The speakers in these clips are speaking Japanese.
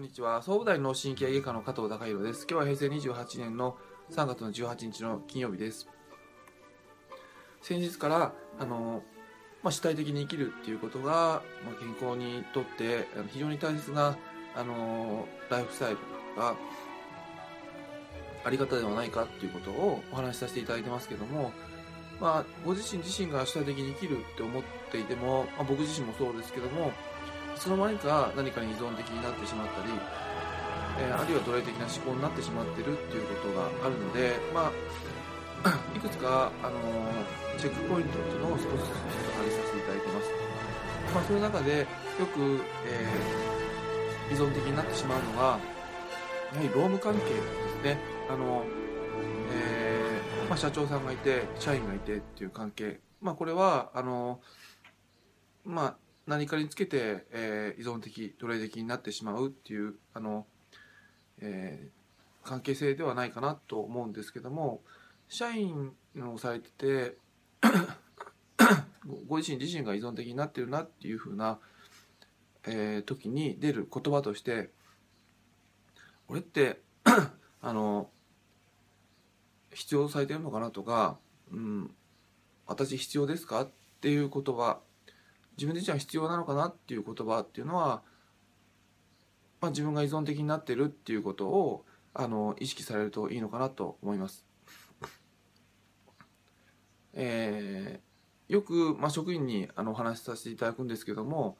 こんにちは。総武大脳神経外科の加藤隆弘です。今日は平成28年の3月の18日の金曜日です。先日から、あの、まあ、主体的に生きるっていうことが、まあ、健康にとってあの非常に大切な、あの、ライフスタイルがあり方ではないかっていうことをお話しさせていただいてますけども、まあ、ご自身自身が主体的に生きるって思っていても、まあ、僕自身もそうですけども、つの間にか何かに依存的になってしまったり、えーあるいは奴隷的な思考になってしまってるっていうことがあるので、まあ、いくつか、あのチェックポイントっていうのを少しずつ貼りさせていただいてます。まあ、その中でよく、えー依存的になってしまうのが、やはり労務関係ですね。あの、えーまあ、社長さんがいて、社員がいてっていう関係。まあ、これは、あの、まあ、何かにつけて、えー依存的、奴隷的になってしまうっていう、あの、えー関係性ではないかなと思うんですけども、社員をされてて、ご自身自身が依存的になってるなっていうふうな、えー時に出る言葉として、俺って、あの、必要されてるのかなとか、うん、私必要ですかっていう言葉、自分自身は必要なのかなっていう言葉っていうのは、まあ、自分が依存的になってるっていうことをあの意識されるといいのかなと思います。えーよく、まあ、職員にあのお話しさせていただくんですけども、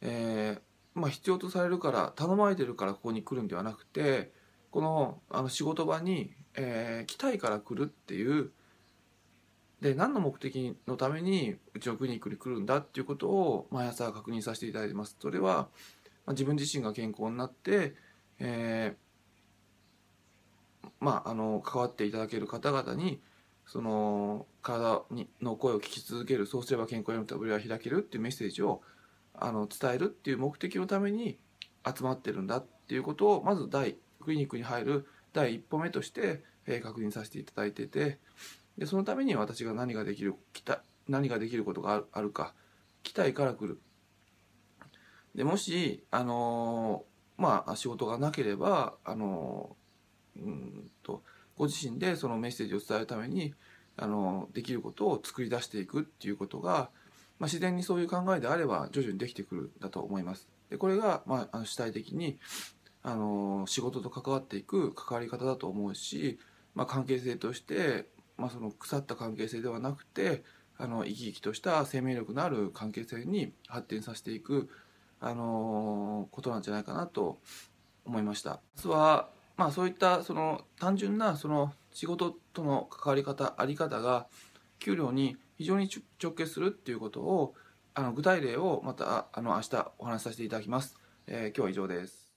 えーまあ、必要とされるから頼まれてるからここに来るんではなくてこのあの仕事場に、えー来たいから来るっていうで何の目的のためにうちのクリニックに来るんだっていうことを毎朝確認させていただいてます。それは、まあ、自分自身が健康になって、えーまあ、あの関わっていただける方々にその体にの声を聞き続けるそうすれば健康への扉は開けるっていうメッセージをあの伝えるっていう目的のために集まってるんだっていうことをまず第クリニックに入る第一歩目として、えー確認させていただいててでそのために私が何ができるきた何ができることがあるか来たいから来るでもしあのーまあ仕事がなければあのーうんとご自身でそのメッセージを伝えるためにあのできることを作り出していくっていうことが、まあ、自然にそういう考えであれば徐々にできてくるだと思います。でこれが、まあ、あの主体的にあの仕事と関わっていく関わり方だと思うし、まあ、関係性として、まあ、その腐った関係性ではなくてあの生き生きとした生命力のある関係性に発展させていく、あのことなんじゃないかなと思いました。実はまあそういったその単純なその仕事との関わり方あり方が給料に非常に直結するっていうことをあの具体例をまたあの明日お話しさせていただきます、えー今日は以上です